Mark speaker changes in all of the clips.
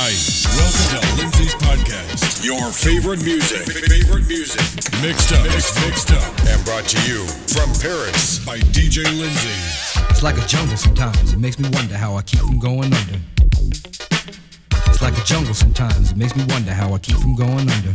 Speaker 1: Hi, welcome to Lindsay's podcast. Your favorite music, favorite music, mixed up, mixed, mixed up, and brought to you from Paris by DJ Lindsay.
Speaker 2: It's like a jungle sometimes. It makes me wonder how I keep from going under. It's like a jungle sometimes. It makes me wonder how I keep from going under.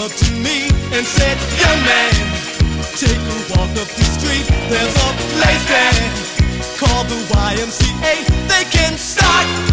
Speaker 3: up to me and said, Young man, take a walk up the street. There's a place there called the YMCA. They can start.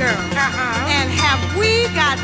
Speaker 4: Girls. Uh-huh. And
Speaker 5: have we got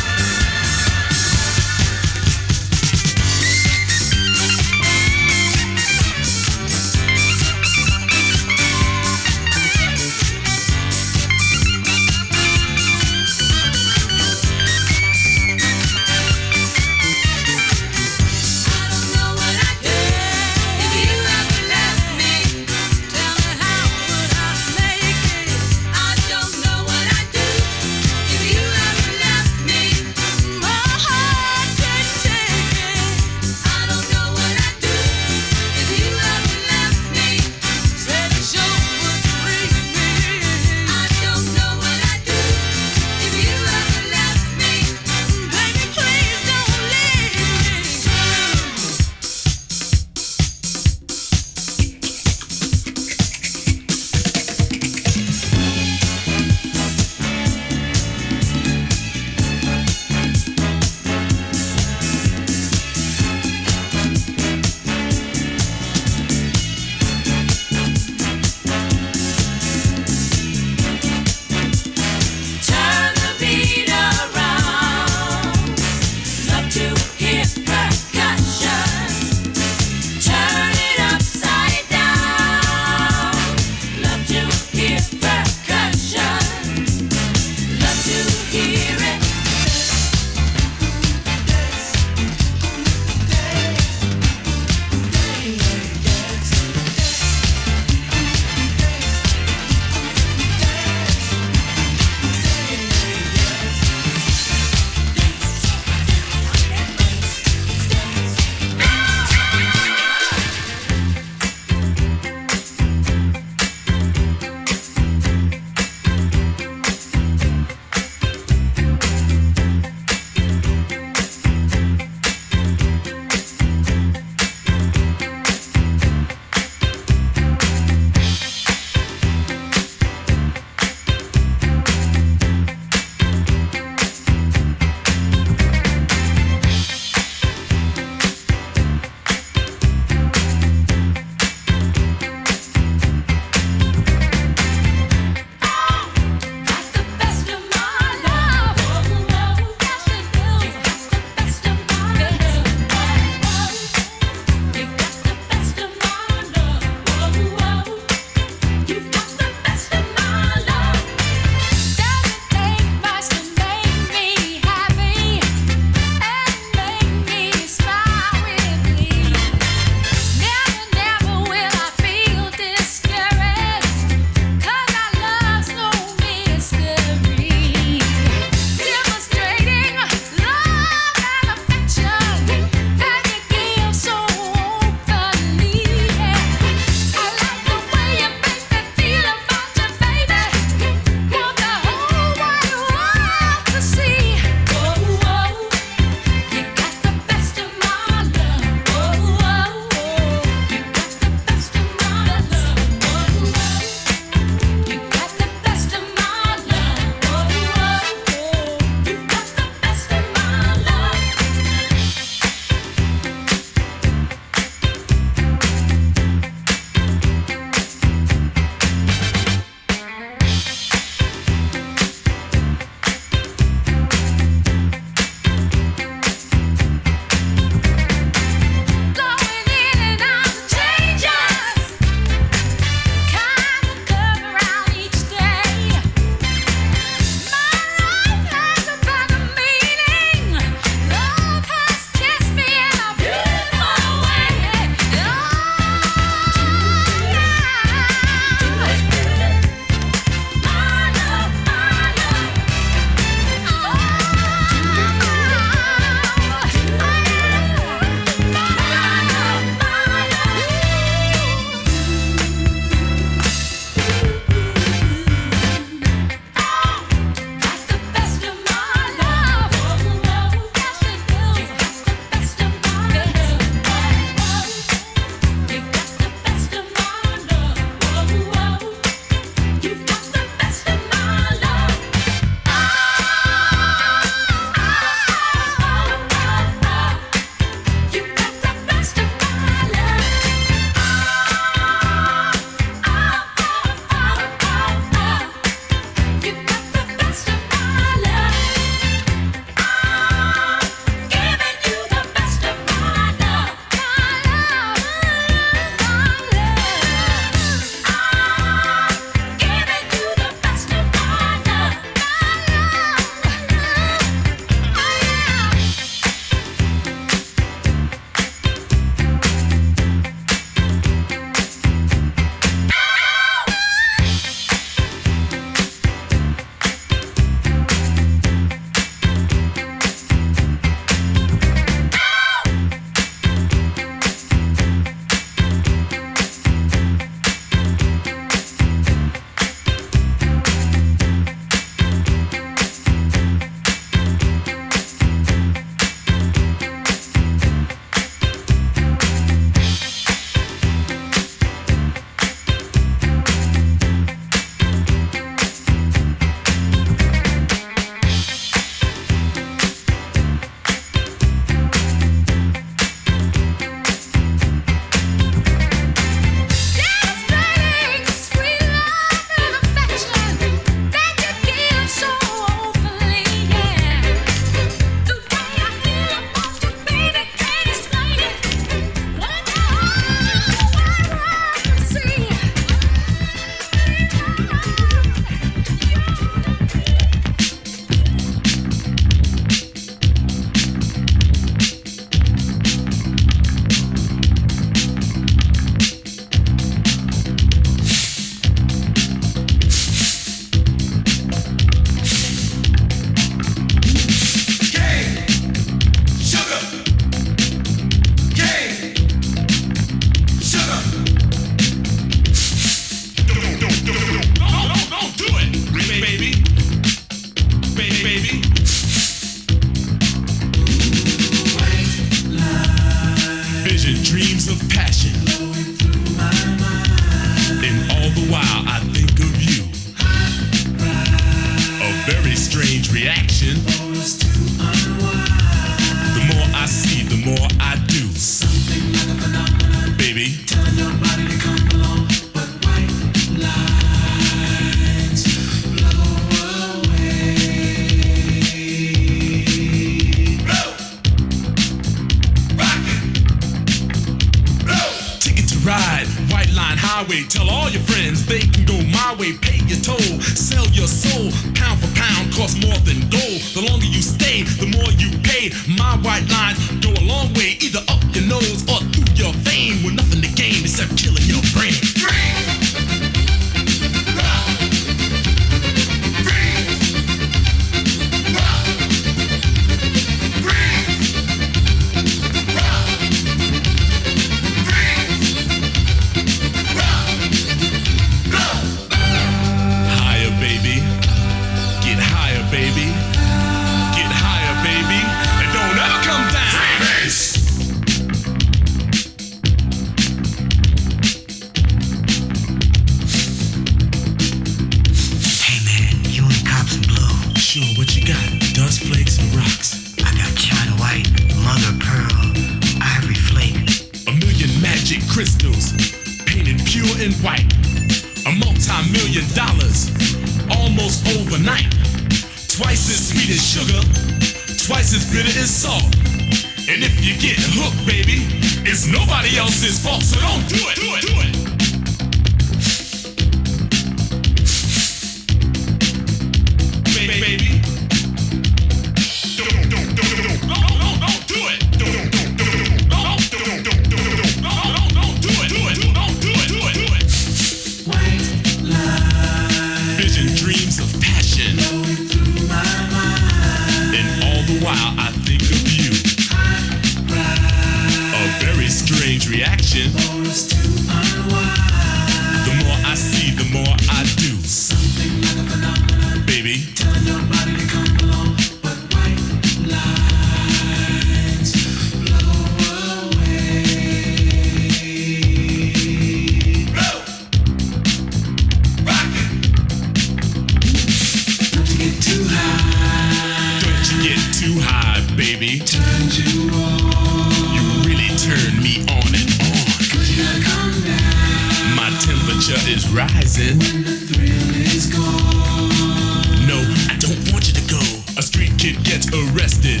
Speaker 6: gets arrested,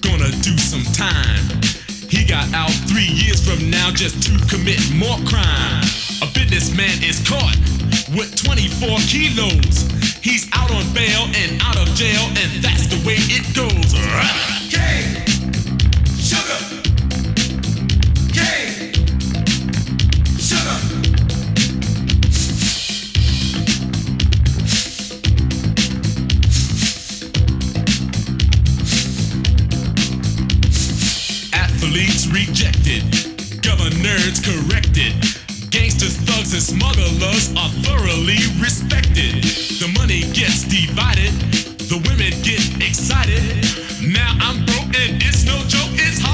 Speaker 6: gonna do some time. He got out three years from now just to commit more crime. A businessman is caught with 24 kilos. He's out on bail and out of jail, and that's the way it goes. Okay. standards corrected. Gangsters, thugs, and smugglers are thoroughly respected. The money gets divided, the women get excited. Now I'm broke and it's no joke, it's hard.